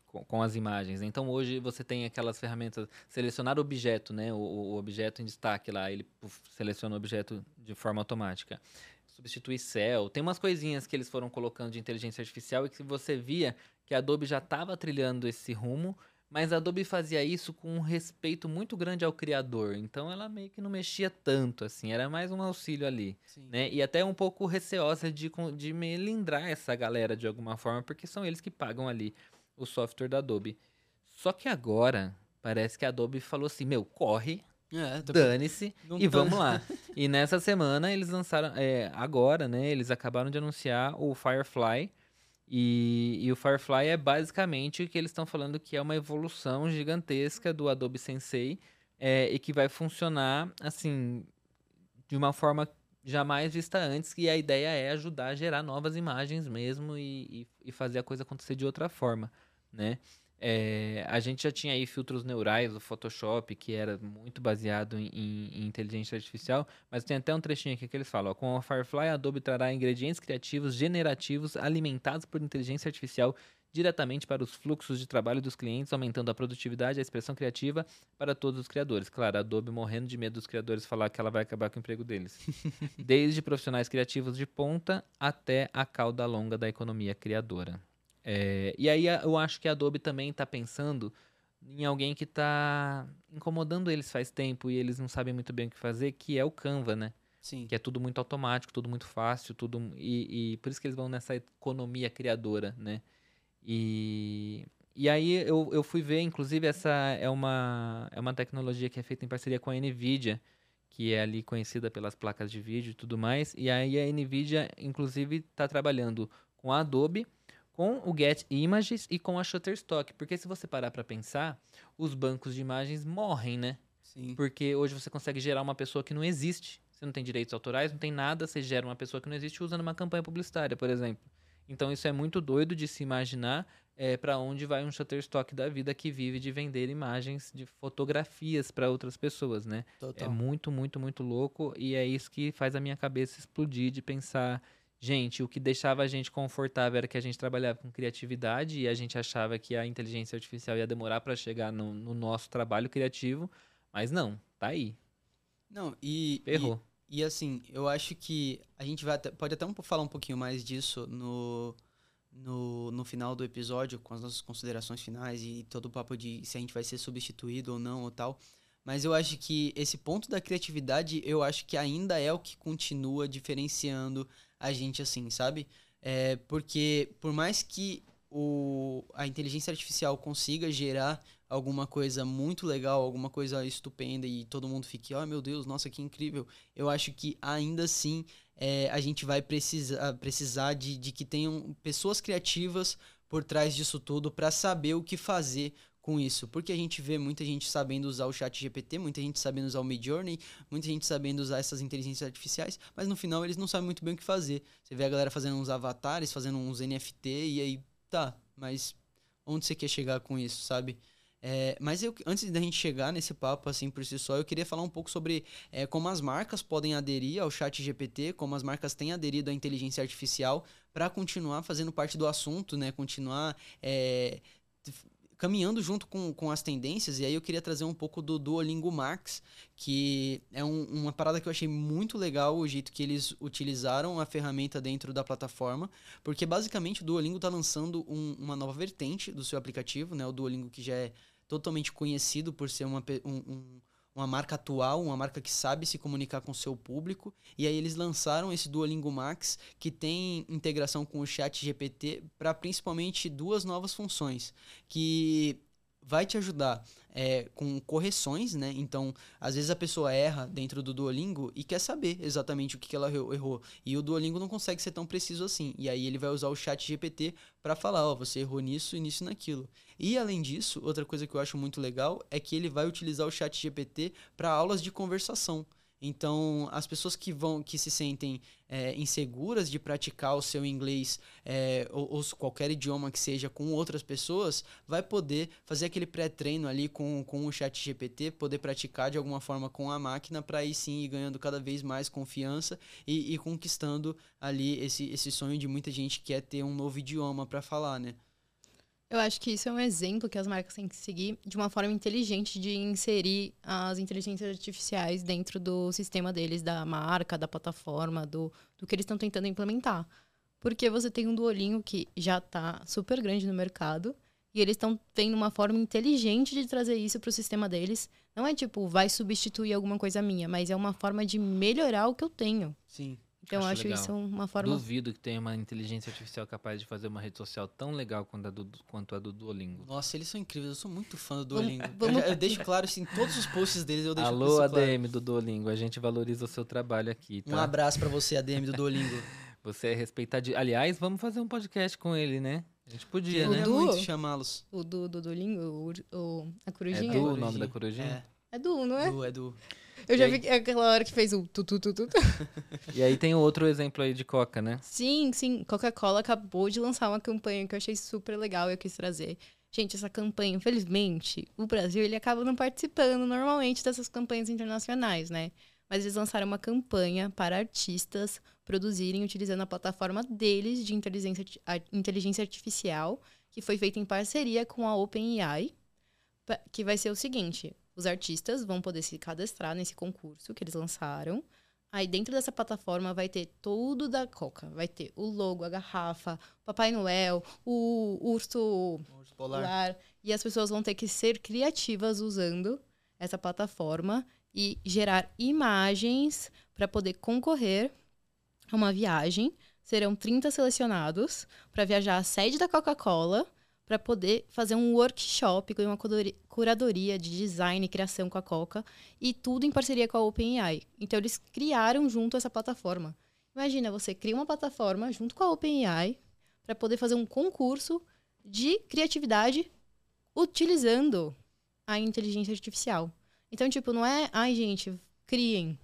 com, com, as imagens. Então hoje você tem aquelas ferramentas, selecionar objeto, né? O, o objeto em destaque lá, ele puf, seleciona o objeto de forma automática. Substituir céu, tem umas coisinhas que eles foram colocando de inteligência artificial e que você via que a Adobe já estava trilhando esse rumo, mas a Adobe fazia isso com um respeito muito grande ao criador. Então ela meio que não mexia tanto, assim. Era mais um auxílio ali. Né? E até um pouco receosa de, de melindrar essa galera de alguma forma, porque são eles que pagam ali o software da Adobe. Só que agora, parece que a Adobe falou assim: meu, corre, é, Dane-se e tô... vamos lá. e nessa semana eles lançaram, é, agora, né? Eles acabaram de anunciar o Firefly, e, e, o Firefly é basicamente o que eles estão falando que é uma evolução gigantesca do Adobe Sensei é, e que vai funcionar assim de uma forma jamais vista antes. E a ideia é ajudar a gerar novas imagens mesmo e, e, e fazer a coisa acontecer de outra forma, né? É, a gente já tinha aí filtros neurais, o Photoshop, que era muito baseado em, em, inteligência artificial, mas tem até um trechinho aqui que eles falam: ó, com a Firefly, a Adobe trará ingredientes criativos generativos alimentados por inteligência artificial diretamente para os fluxos de trabalho dos clientes, aumentando a produtividade e a expressão criativa para todos os criadores. Claro, a Adobe morrendo de medo dos criadores falar que ela vai acabar com o emprego deles. Desde profissionais criativos de ponta até a cauda longa da economia criadora. É, e aí eu acho que a Adobe também está pensando em alguém que está incomodando eles faz tempo e eles não sabem muito bem o que fazer, que é o Canva, né? Sim. Que é tudo muito automático, tudo muito fácil, tudo e, e por isso que eles vão nessa economia criadora, né? E, e aí eu, eu fui ver, inclusive essa é uma é uma tecnologia que é feita em parceria com a Nvidia, que é ali conhecida pelas placas de vídeo e tudo mais. E aí a Nvidia, inclusive, está trabalhando com a Adobe com o Get Images e com a Shutterstock. Porque se você parar para pensar, os bancos de imagens morrem, né? Sim. Porque hoje você consegue gerar uma pessoa que não existe. Você não tem direitos autorais, não tem nada, você gera uma pessoa que não existe usando uma campanha publicitária, por exemplo. Então isso é muito doido de se imaginar é, para onde vai um Shutterstock da vida que vive de vender imagens de fotografias para outras pessoas, né? Total. É muito, muito, muito louco e é isso que faz a minha cabeça explodir de pensar Gente, o que deixava a gente confortável era que a gente trabalhava com criatividade e a gente achava que a inteligência artificial ia demorar para chegar no, no, nosso trabalho criativo, mas não, tá aí. Não, e. Errou. E, e, assim, eu acho que a gente vai até, pode até um, falar um pouquinho mais disso no, no, no final do episódio, com as nossas considerações finais e todo o papo de se a gente vai ser substituído ou não ou tal. Mas eu acho que esse ponto da criatividade, eu acho que ainda é o que continua diferenciando a gente assim, sabe? É, porque por mais que o, a inteligência artificial consiga gerar alguma coisa muito legal, alguma coisa estupenda e todo mundo fique, oh meu Deus, nossa, que incrível. Eu acho que ainda assim é, a gente vai precisar, precisar de, de que tenham pessoas criativas por trás disso tudo para saber o que fazer com isso. Porque a gente vê muita gente sabendo usar o chat GPT, muita gente sabendo usar o Midjourney, muita gente sabendo usar essas inteligências artificiais, mas no final eles não sabem muito bem o que fazer. Você vê a galera fazendo uns avatares, fazendo uns NFT, e aí, tá, mas onde você quer chegar com isso, sabe? É, mas eu, antes da gente chegar nesse papo assim por si só, eu queria falar um pouco sobre é, como as marcas podem aderir ao chat GPT, como as marcas têm aderido à inteligência artificial para continuar fazendo parte do assunto, né? Continuar é, caminhando junto com, com as tendências, e aí eu queria trazer um pouco do Duolingo Max, que é um, uma parada que eu achei muito legal o jeito que eles utilizaram a ferramenta dentro da plataforma, porque basicamente o Duolingo está lançando um, uma nova vertente do seu aplicativo, né? O Duolingo que já é totalmente conhecido por ser uma, um, um uma marca atual, uma marca que sabe se comunicar com o seu público. E aí eles lançaram esse Duolingo Max, que tem integração com o Chat GPT para principalmente duas novas funções, que vai te ajudar é, com correções, né? Então, às vezes a pessoa erra dentro do Duolingo e quer saber exatamente o que, ela errou. E o Duolingo não consegue ser tão preciso assim. E aí ele vai usar o chat GPT para falar, ó, oh, você errou nisso e nisso e naquilo. E além disso, outra coisa que eu acho muito legal é que ele vai utilizar o chat GPT para aulas de conversação. Então, as pessoas que vão, que se sentem é, inseguras de praticar o seu inglês é, ou, ou, qualquer idioma que seja com outras pessoas, vai poder fazer aquele pré-treino ali com, com o chat GPT, poder praticar de alguma forma com a máquina para aí sim ir ganhando cada vez mais confiança e, e conquistando ali esse, esse sonho de muita gente que quer ter um novo idioma para falar, né? Eu acho que isso é um exemplo que as marcas têm que seguir de uma forma inteligente de inserir as inteligências artificiais dentro do sistema deles, da marca, da plataforma, do, do que eles estão tentando implementar. Porque você tem um Duolingo que já está super grande no mercado e eles estão tendo uma forma inteligente de trazer isso para o sistema deles. Não é tipo, vai substituir alguma coisa minha, mas é uma forma de melhorar o que eu tenho. Sim. Então, acho, acho isso uma forma. Duvido que tenha uma inteligência artificial capaz de fazer uma rede social tão legal quanto a do, quanto a do Duolingo. Nossa, eles são incríveis. Eu sou muito fã do Duolingo. Vamos... Eu, já, eu, deixo claro, assim, todos os posts deles eu deixo Alô, ADM do Duolingo. A gente valoriza o seu trabalho aqui. Tá? Um abraço para você, ADM do Duolingo. você é respeitado. Aliás, vamos fazer um podcast com ele, né? A gente podia, né? Du, muito chamá-los. O do, do Duolingo, o, o, a corujinha. É Du o nome da corujinha? É. É Du, não é? Du, é Du. Eu já aí... vi aquela hora que fez o tu, tu, tu, tu. E aí tem outro exemplo aí de Coca, né? Sim, sim. Coca-Cola acabou de lançar uma campanha que eu achei super legal e eu quis trazer. Gente, essa campanha, infelizmente, o Brasil ele acaba não participando normalmente dessas campanhas internacionais, né? Mas eles lançaram uma campanha para artistas produzirem utilizando a plataforma deles de inteligência, inteligência artificial, que foi feita em parceria com a OpenAI, que vai ser o seguinte: os artistas vão poder se cadastrar nesse concurso que eles lançaram. Aí dentro dessa plataforma vai ter tudo da Coca. Vai ter o logo, a garrafa, o Papai Noel, o urso, o urso polar. polar. E as pessoas vão ter que ser criativas usando essa plataforma e gerar imagens para poder concorrer a uma viagem. Serão 30 selecionados para viajar à sede da Coca-Cola para poder fazer um workshop com uma curadoria de design e criação com a Coca e tudo em parceria com a OpenAI. Então eles criaram junto essa plataforma. Imagina, você cria uma plataforma junto com a OpenAI para poder fazer um concurso de criatividade utilizando a inteligência artificial. Então, tipo, não é, ai, gente, criem.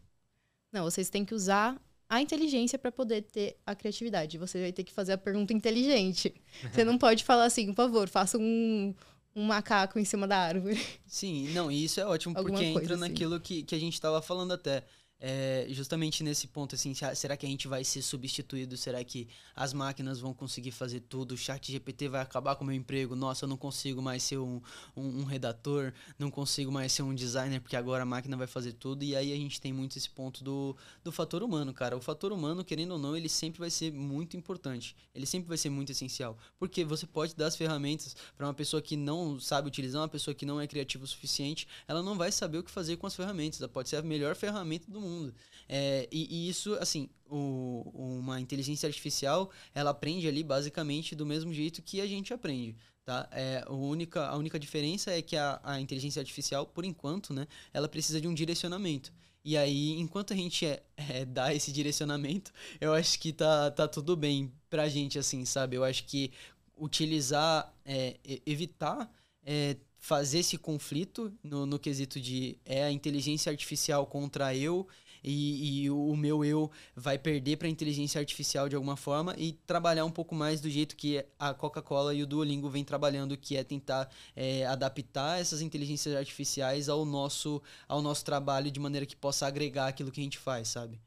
Não, vocês têm que usar a inteligência para poder ter a criatividade. Você vai ter que fazer a pergunta inteligente. Você não pode falar assim, por favor, faça um, um macaco em cima da árvore. Sim, não, e isso é ótimo, porque entra assim. naquilo que, que a gente estava falando até é, justamente nesse ponto, assim, será que a gente vai ser substituído? Será que as máquinas vão conseguir fazer tudo? O chat GPT vai acabar com o meu emprego? Nossa, eu não consigo mais ser um, um, um, redator, não consigo mais ser um designer, porque agora a máquina vai fazer tudo. E aí a gente tem muito esse ponto do, do fator humano, cara. O fator humano, querendo ou não, ele sempre vai ser muito importante. Ele sempre vai ser muito essencial. Porque você pode dar as ferramentas para uma pessoa que não sabe utilizar, uma pessoa que não é criativa o suficiente, ela não vai saber o que fazer com as ferramentas. Ela pode ser a melhor ferramenta do mundo mundo. É, e, e, isso, assim, o, uma inteligência artificial, ela aprende ali basicamente do mesmo jeito que a gente aprende. Tá? É, a, única, a única diferença é que a, a inteligência artificial, por enquanto, né, ela precisa de um direcionamento. E aí, enquanto a gente é, é, dá esse direcionamento, eu acho que tá, tá tudo bem pra gente, assim, sabe? Eu acho que utilizar, é, evitar é, fazer esse conflito no, no quesito de é a inteligência artificial contra eu e, e o meu eu vai perder para a inteligência artificial de alguma forma e trabalhar um pouco mais do jeito que a Coca-Cola e o Duolingo vem trabalhando, que é tentar é, adaptar essas inteligências artificiais ao nosso, ao nosso trabalho de maneira que possa agregar aquilo que a gente faz, sabe?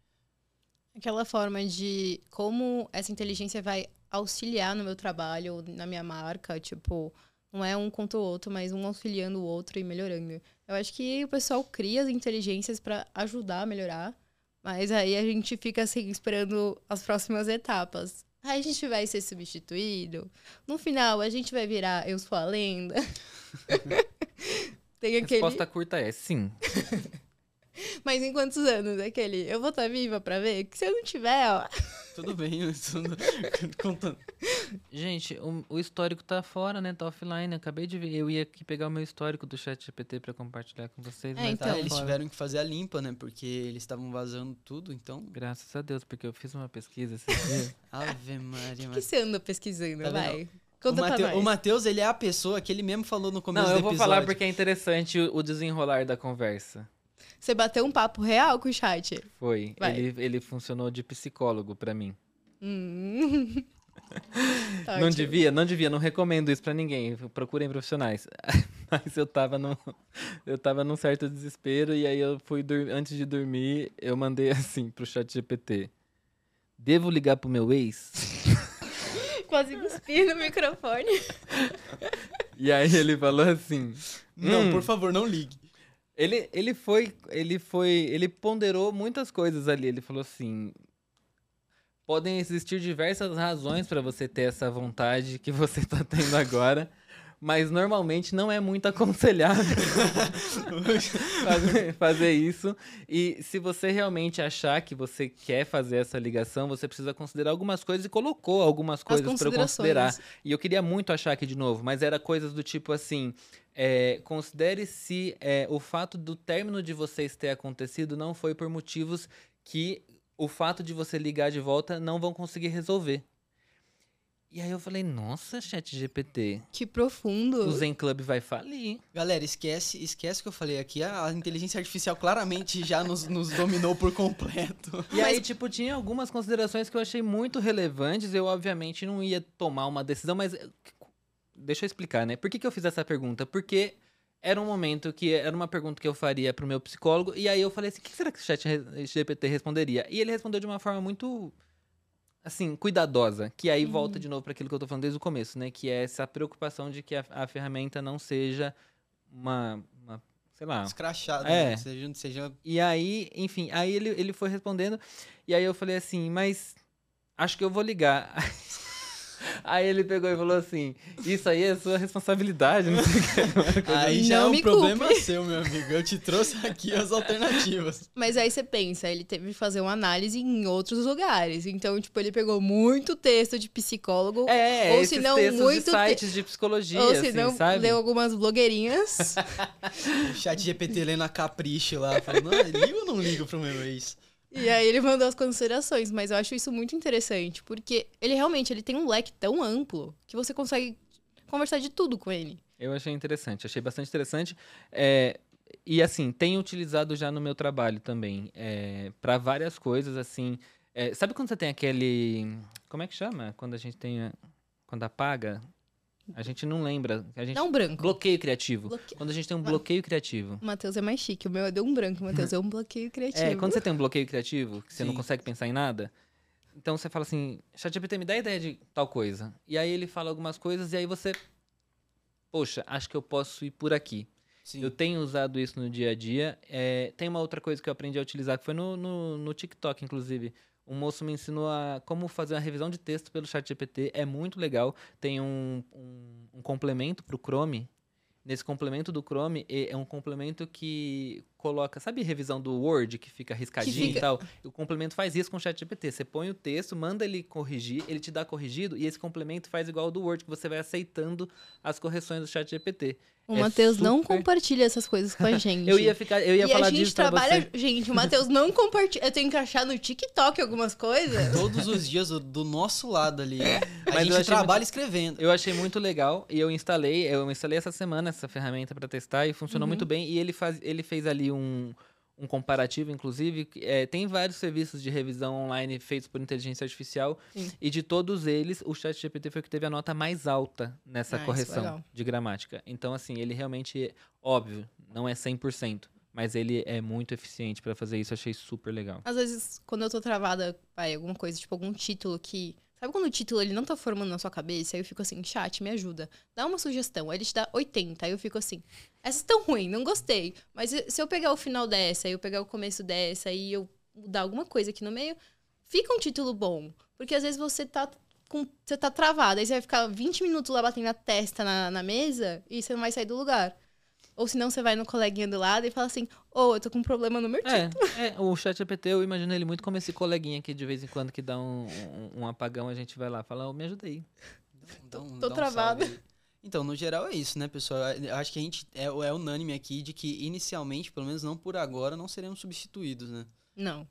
Aquela forma de como essa inteligência vai auxiliar no meu trabalho, na minha marca, tipo, não é um contra o outro, mas um auxiliando o outro e melhorando. Eu acho que o pessoal cria as inteligências para ajudar a melhorar, mas aí a gente fica assim esperando as próximas etapas. Aí a gente vai ser substituído. No final, a gente vai virar Eu Sou a Lenda. Tem aquele... Resposta curta é sim. Mas em quantos anos? Aquele, eu vou estar tá viva pra ver? Que se eu não tiver, ó. Tudo bem, tudo... contando. Gente, o, o, histórico tá fora, né? Tá offline. Acabei de ver. Eu ia aqui pegar o meu histórico do chat GPT pra compartilhar com vocês. É, então, tá eles fora. tiveram que fazer a limpa, né? Porque eles estavam vazando tudo, então. Graças a Deus, porque eu fiz uma pesquisa esses dias. Ave Maria. O que, que você anda pesquisando? Tá Vai. Conta o, Matheus, ele é a pessoa que ele mesmo falou no começo Não, do episódio. Não, eu vou falar porque é interessante o desenrolar da conversa. Você bateu um papo real com o chat? Foi. Ele, ele funcionou de psicólogo para mim. Hum. tá não devia, não devia, não recomendo isso para ninguém. Procurem profissionais. Mas eu tava num, eu tava num certo desespero e aí eu fui antes de dormir, eu mandei assim pro chat GPT. Devo ligar pro meu ex? Quase cuspir no microfone. E aí ele falou assim: Não, hum, por favor, não ligue. Ele, ele foi. Ele foi. Ele ponderou muitas coisas ali. Ele falou assim. Podem existir diversas razões para você ter essa vontade que você está tendo agora, mas normalmente não é muito aconselhável fazer, fazer, isso. E se você realmente achar que você quer fazer essa ligação, você precisa considerar algumas coisas e colocou algumas coisas para eu considerar. E eu queria muito achar aqui de novo, mas era coisas do tipo assim: é, considere se é, o fato do término de vocês ter acontecido não foi por motivos que o fato de você ligar de volta não vão conseguir resolver. E aí eu falei, nossa, chat GPT. Que profundo. O Zen Club vai falir. Galera, esquece, esquece que eu falei aqui. A inteligência artificial claramente já nos, nos dominou por completo. E Mas... aí, tipo, tinha algumas considerações que eu achei muito relevantes. Eu, obviamente, não ia tomar uma decisão, mas deixa eu explicar, né? Por que, que eu fiz essa pergunta? Porque era um momento que era uma pergunta que eu faria pro meu psicólogo, e aí eu falei assim: o que será que o chat GPT responderia? E ele respondeu de uma forma muito. Assim, cuidadosa, que aí volta de novo para aquilo que eu tô falando desde o começo, né? Que é essa preocupação de que a, a ferramenta não seja uma, uma sei lá, Escrachado, É. né? Seja, seja e aí, enfim, aí ele, ele foi respondendo, e aí eu falei assim, mas acho que eu vou ligar. Aí ele pegou e falou assim, isso aí é sua responsabilidade, não sei o que. Aí já Não é um problema culpe. seu, meu amigo. Eu te trouxe aqui as alternativas. Mas aí você pensa, ele teve que fazer uma análise em outros lugares. Então, tipo, ele pegou muito texto de psicólogo. É, Ou esses se não, muito de sites de psicologia, ou se assim, não, sabe? leu algumas blogueirinhas. O chat GPT lendo a capricho lá, falando, não, ligo ou não ligo pro meu ex? E aí ele mandou as considerações. Mas eu acho isso muito interessante. Porque ele realmente ele tem um leque tão amplo que você consegue conversar de tudo com ele. Eu achei interessante, achei bastante interessante. É, e assim, tenho utilizado já no meu trabalho também, é, para várias coisas, assim. é, sabe quando você tem aquele. Como é que chama? Quando a gente tem. a- Quando apaga? A gente não lembra. A gente, Dá um branco. Bloqueio criativo. Bloque- Quando a gente tem um bloqueio criativo. O Matheus é mais chique. O meu é de um branco. O Matheus é um bloqueio criativo. É, quando você tem um bloqueio criativo, que você não Sim. consegue pensar em nada, então você fala assim, ChatGPT, me dá ideia de tal coisa. E aí ele fala algumas coisas e aí você, poxa, acho que eu posso ir por aqui. Sim. Eu tenho usado isso no dia a dia. É, tem uma outra coisa que eu aprendi a utilizar, que foi no, no, no TikTok, inclusive. Um moço me ensinou a como fazer uma revisão de texto pelo ChatGPT. É muito legal. Tem um, um, um complemento para o Chrome. Nesse complemento do Chrome, é um complemento que coloca... Sabe revisão do Word, que fica riscadinho fica- e tal? O complemento faz isso com o ChatGPT. Você põe o texto, manda ele corrigir, ele te dá corrigido, e esse complemento faz igual ao do Word, que você vai aceitando as correções do ChatGPT. O É Matheus não super- compartilha essas coisas com a gente. Eu ia ficar, eu ia e falar a gente disso pra trabalha. você. Gente, o Matheus não compartilha. Eu tenho que achar no TikTok algumas coisas. Todos os dias do, nosso lado ali. A Mas gente trabalha escrevendo. Eu achei muito legal e eu instalei, eu instalei essa semana essa ferramenta para testar e funcionou Uhum. muito bem. E ele, faz, ele fez ali um, um comparativo, inclusive. é, tem vários serviços de revisão online feitos por inteligência artificial Sim. e de todos eles, o ChatGPT foi o que teve a nota mais alta nessa Ah, é correção legal. de gramática. Então, assim, ele realmente, óbvio, não é 100%, mas ele é muito eficiente para fazer isso. Achei super legal. Às vezes, quando eu tô travada, vai, alguma coisa, tipo algum título que. Sabe quando o título ele não tá formando na sua cabeça? Aí eu fico assim, chat, me ajuda. Dá uma sugestão. Aí ele te dá 80. Aí eu fico assim, essa tão ruim, não gostei. Mas se eu pegar o final dessa, eu pegar o começo dessa, e eu mudar alguma coisa aqui no meio, fica um título bom. Porque às vezes você tá com. Você tá travado. Aí você vai ficar 20 minutos lá batendo a testa na, na mesa e você não vai sair do lugar. Ou senão você vai no coleguinha do lado e fala assim, ô, eu tô com um problema no meu título. É, é, o ChatGPT eu imagino ele muito como esse coleguinha que de vez em quando que dá um, um, um apagão, a gente vai lá falar, "Ô, me ajuda aí. Dá um- tô dá um travada. Então, no geral é isso, né, pessoal? Eu acho que a gente é, é unânime aqui de que inicialmente, pelo menos não por agora, não seremos substituídos, né? Não.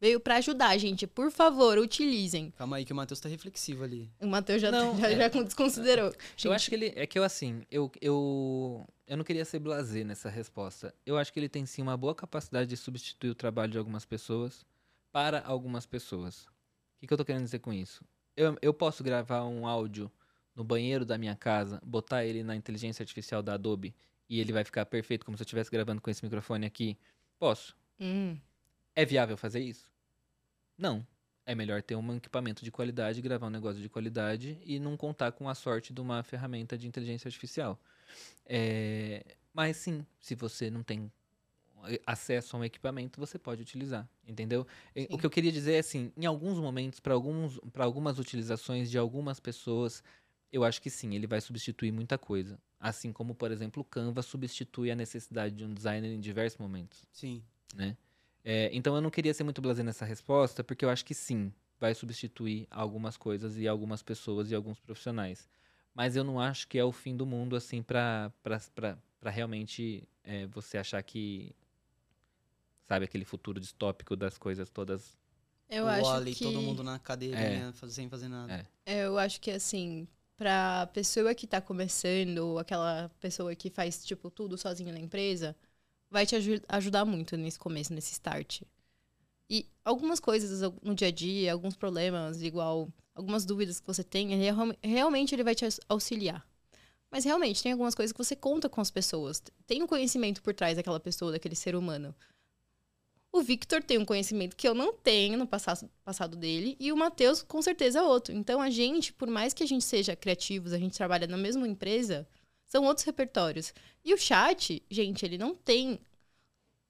Veio pra ajudar, gente. Por favor, utilizem. Calma aí que o Matheus tá reflexivo ali. O Matheus já, Não, já, é. já desconsiderou. Eu Gente, acho que ele. É que eu, assim, eu, eu, eu não queria ser blasé nessa resposta. Eu acho que ele tem sim uma boa capacidade de substituir o trabalho de algumas pessoas para algumas pessoas. O que, que eu tô querendo dizer com isso? Eu, eu posso gravar um áudio no banheiro da minha casa, botar ele na inteligência artificial da Adobe e ele vai ficar perfeito como se eu estivesse gravando com esse microfone aqui? Posso. Hum, É viável fazer isso? Não. É melhor ter um equipamento de qualidade, gravar um negócio de qualidade e não contar com a sorte de uma ferramenta de inteligência artificial. É, Mas sim, se você não tem acesso a um equipamento, você pode utilizar, entendeu? E O Sim. que eu queria dizer é assim, em alguns momentos, para algumas utilizações de algumas pessoas, eu acho que sim, ele vai substituir muita coisa. Assim como, por exemplo, o Canva substitui a necessidade de um designer em diversos momentos Sim. né? É, então eu não queria ser muito blasé nessa resposta, porque eu acho que sim, vai substituir algumas coisas e algumas pessoas e alguns profissionais. Mas eu não acho que é o fim do mundo, assim, pra, pra, pra, pra realmente é, você achar que. Sabe, aquele futuro distópico das coisas todas. eu o acho Wall-E, que... todo mundo na cadeirinha, faz- sem fazer nada. É. Eu acho que, assim, pra pessoa que tá começando, ou aquela pessoa que faz, tipo, tudo sozinha na empresa, vai te aju- ajudar muito nesse começo, nesse start. E algumas coisas no dia a dia, alguns problemas, igual algumas dúvidas que você tem, ele é realme- realmente ele vai te auxiliar. Mas realmente, tem algumas coisas que você conta com as pessoas. Tem um conhecimento por trás daquela pessoa, daquele ser humano. O Victor tem um conhecimento que eu não tenho no passado, passado dele, e o Matheus, com certeza, é outro. Então, a gente, por mais que a gente seja criativos, a gente trabalha na mesma empresa, são outros repertórios. E o chat, gente, ele não tem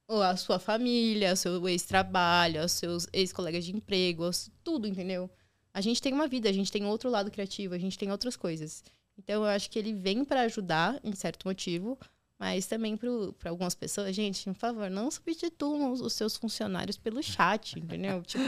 a sua família, o seu ex-trabalho, os seus ex-colegas de emprego, tudo, entendeu? A gente tem uma vida, a gente tem outro lado criativo, a gente tem outras coisas. Então, eu acho que ele vem para ajudar, em certo motivo, mas também para algumas pessoas, gente, por favor, não substituam os seus funcionários pelo chat, entendeu? tipo.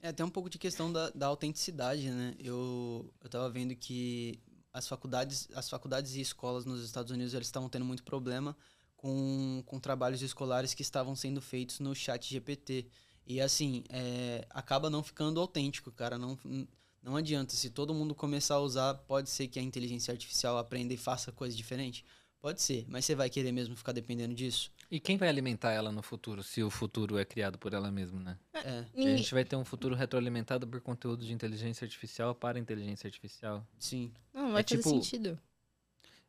É até um pouco de questão da, da autenticidade, né? Eu, eu tava vendo que as faculdades, as faculdades e escolas nos Estados Unidos eles estavam tendo muito problema com, com trabalhos escolares que estavam sendo feitos no chat GPT. E assim, é, acaba não ficando autêntico, cara. Não, não adianta. Se todo mundo começar a usar, pode ser que a inteligência artificial aprenda e faça coisa diferente. Pode ser, mas você vai querer mesmo ficar dependendo disso? E quem vai alimentar ela no futuro, se o futuro é criado por ela mesma, né? É. A gente vai ter um futuro retroalimentado por conteúdo de inteligência artificial para inteligência artificial. Sim. Não, vai É fazer tipo- sentido.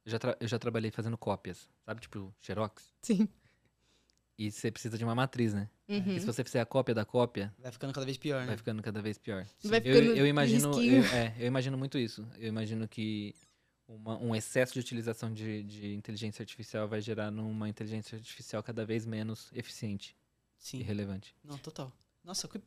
Eu já, tra- eu já trabalhei fazendo cópias, sabe? Tipo, xerox. Sim. E você precisa de uma matriz, né? Uhum. E se você fizer a cópia da cópia, Vai ficando cada vez pior, né? vai ficando cada vez pior. Vai Eu, ficando eu imagino, risquinho. eu, é, eu imagino muito isso. Eu imagino que uma- um excesso de utilização de, de inteligência artificial vai gerar numa inteligência artificial cada vez menos eficiente e Sim. relevante. Não, total. Nossa, que,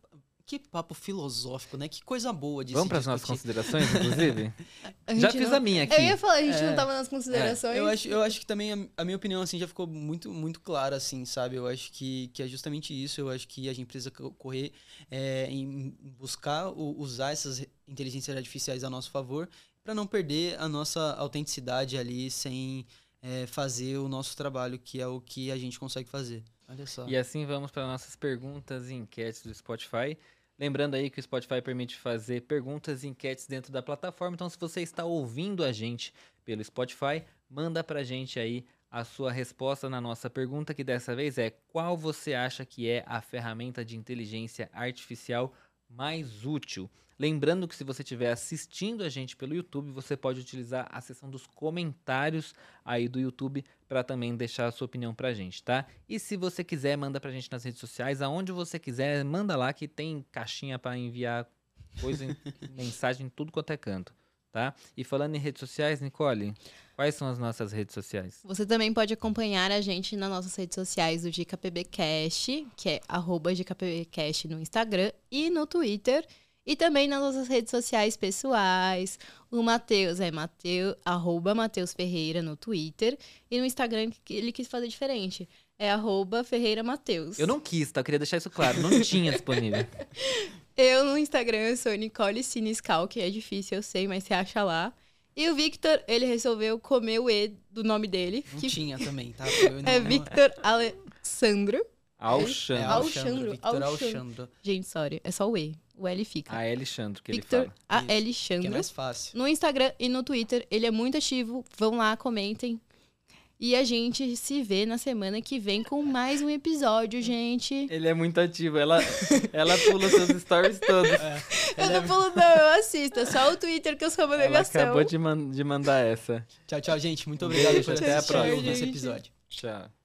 que papo filosófico, né? Que coisa boa de Vamos para as nossas considerações, inclusive? Já fiz não- a minha aqui. Eu ia falar, a gente É. não tava nas considerações. Eu acho, eu acho que também a, a minha opinião assim já ficou muito muito clara assim, sabe? Eu acho que, que é justamente isso. Eu acho que a gente precisa co- correr é, em buscar o- usar essas inteligências artificiais a nosso favor para não perder a nossa autenticidade ali sem é, fazer o nosso trabalho, que é o que a gente consegue fazer. Olha só. E assim vamos para nossas perguntas e enquetes do Spotify. Lembrando aí que o Spotify permite fazer perguntas e enquetes dentro da plataforma. Então, se você está ouvindo a gente pelo Spotify, manda pra gente aí a sua resposta na nossa pergunta, que dessa vez é qual você acha que é a ferramenta de inteligência artificial mais útil? Lembrando que se você estiver assistindo a gente pelo YouTube, você pode utilizar a seção dos comentários aí do YouTube para também deixar a sua opinião pra gente, tá? E se você quiser, manda pra gente nas redes sociais, aonde você quiser, manda lá que tem caixinha para enviar coisa, em- mensagem em tudo quanto é canto, tá? E falando em redes sociais, Nicole, quais são as nossas redes sociais? Você também pode acompanhar a gente nas nossas redes sociais do GKPBcast, que é arroba GKPBcast no Instagram e no Twitter. E também nas nossas redes sociais pessoais. O Matheus é Mateu, arroba Matheus Ferreira no Twitter. E no Instagram ele quis fazer diferente. É arroba Ferreira Mateus. Eu não quis, tá? Eu queria deixar isso claro, não tinha disponível. Eu no Instagram eu sou Nicole Siniscal, que é difícil, eu sei, mas você acha lá. E o Victor, ele resolveu comer o E do nome dele, Não que tinha também, tá? É não- Victor Alessandro. É Alexandre. Alexandre, Victor Alexandre. Alexandre. Gente, sorry, é só o E. O L fica. A Alexandre, que ele Victor fala. A. Isso, Que é Alexandre. mais fácil. No Instagram e no Twitter, ele é muito ativo. Vão lá, comentem. E a gente se vê na semana que vem com mais um episódio, gente. Ele é muito ativo, ela, ela pula seus stories todos. Eu não pulo, não, eu assisto. É só o Twitter que eu sou uma Ela negação. acabou de, man- de mandar essa. Tchau, tchau, gente. Muito obrigado Beijo, por até a próxima. nesse gente. episódio. Tchau.